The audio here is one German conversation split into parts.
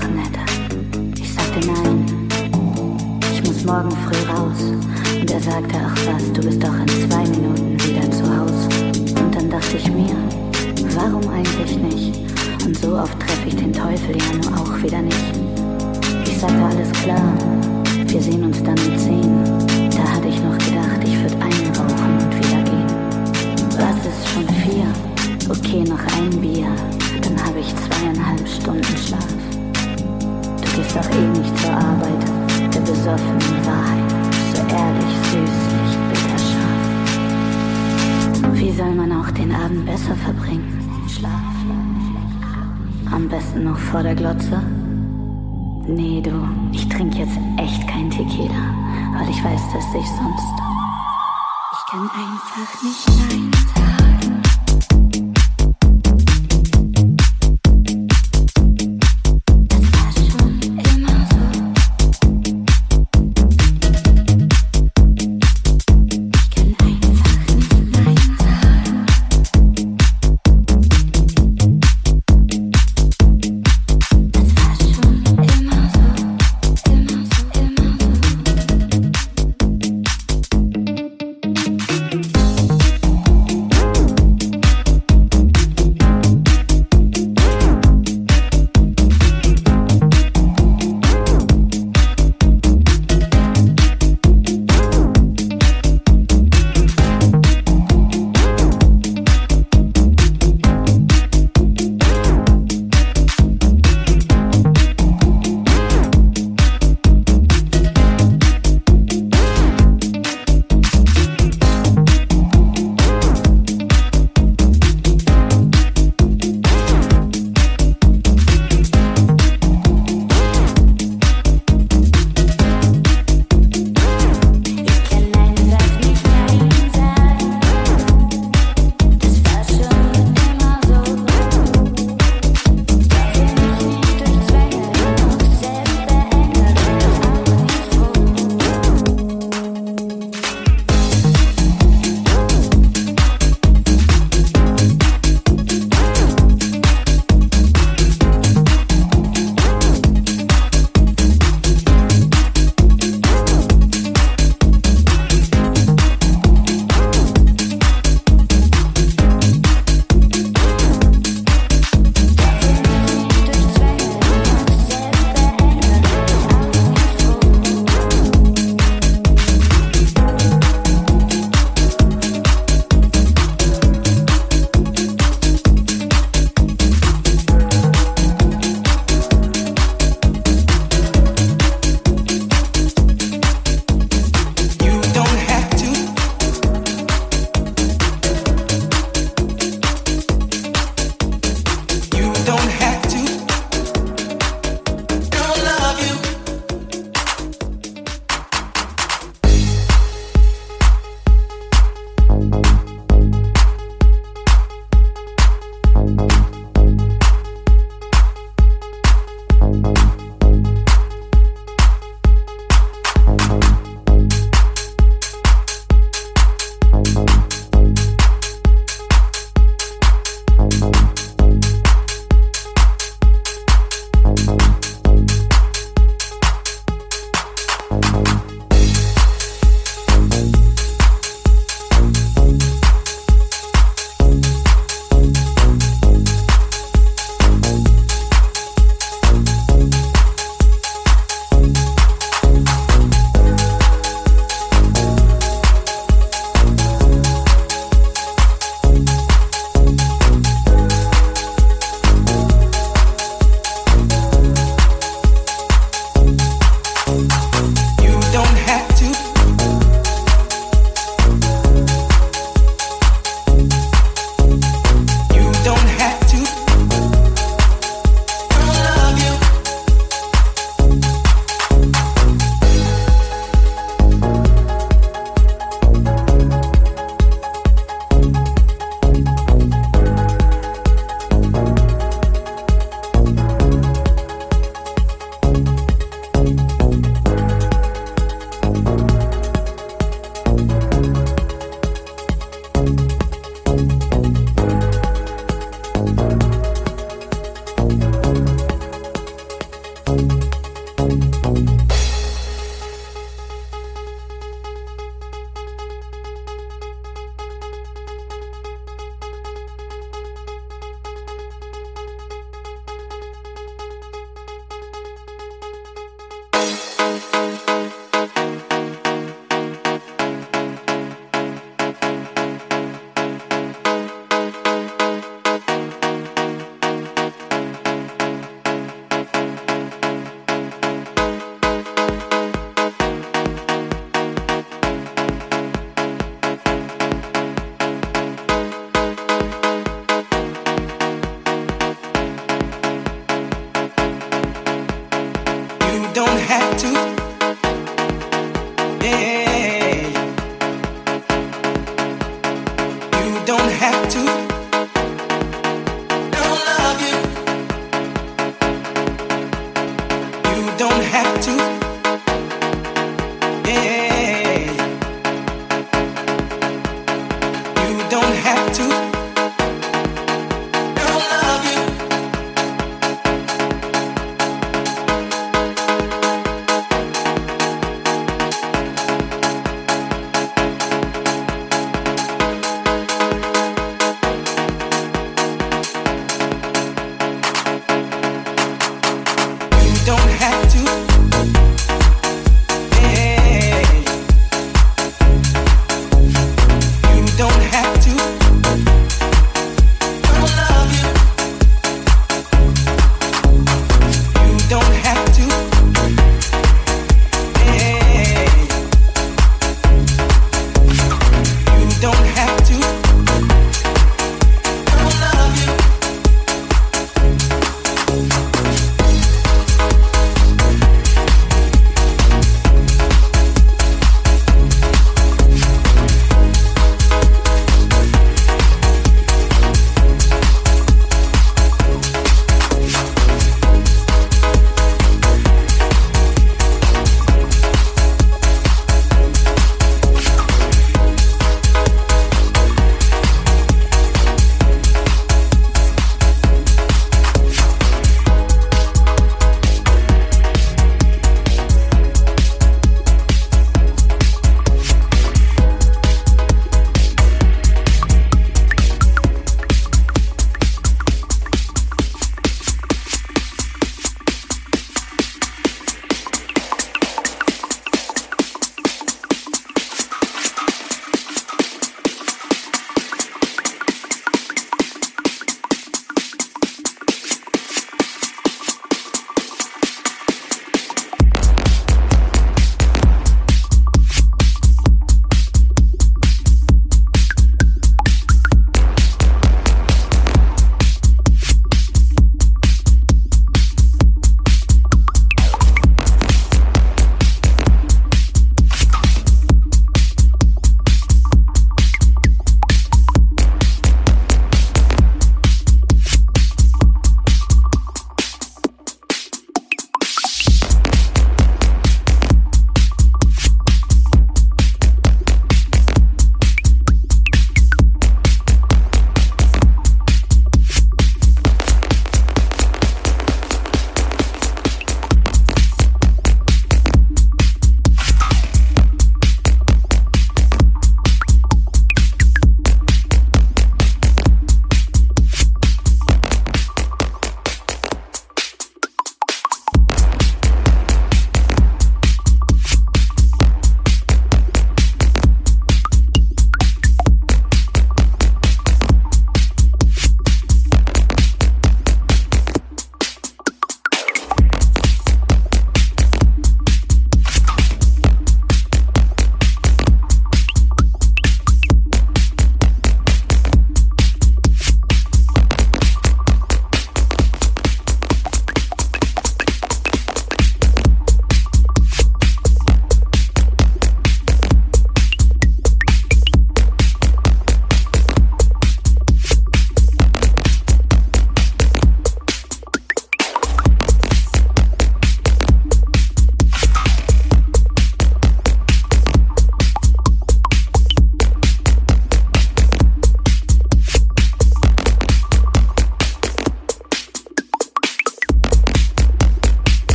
einen rauchen hätte. Ich sagte nein, ich muss morgen früh raus. Und er sagte, ach was, du bist doch in zwei Minuten wieder zu Haus. Und dann dachte ich mir, warum eigentlich nicht? Und so oft treffe ich den Teufel ja nur auch wieder nicht. Ich sagte alles klar, wir sehen uns dann um zehn. Da hatte ich noch gedacht, ich würde einrauchen und wieder gehen. Was ist schon vier? Okay, noch ein Bier, dann habe ich zweieinhalb Stunden Schlaf. Gehst doch eh nicht zur Arbeit, der besoffenen Wahrheit, so ehrlich, süßlich, bitterscharf. Wie soll man auch den Abend besser verbringen? Schlaf. Am besten noch vor der Glotze. Nee, du, ich trinke jetzt echt kein Tequila, weil ich weiß, dass ich sonst. Ich kann einfach nicht Nein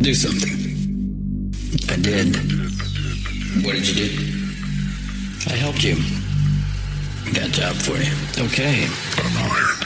Do something. I did. What did you do? I helped you. Got job for you. Okay. I'm a.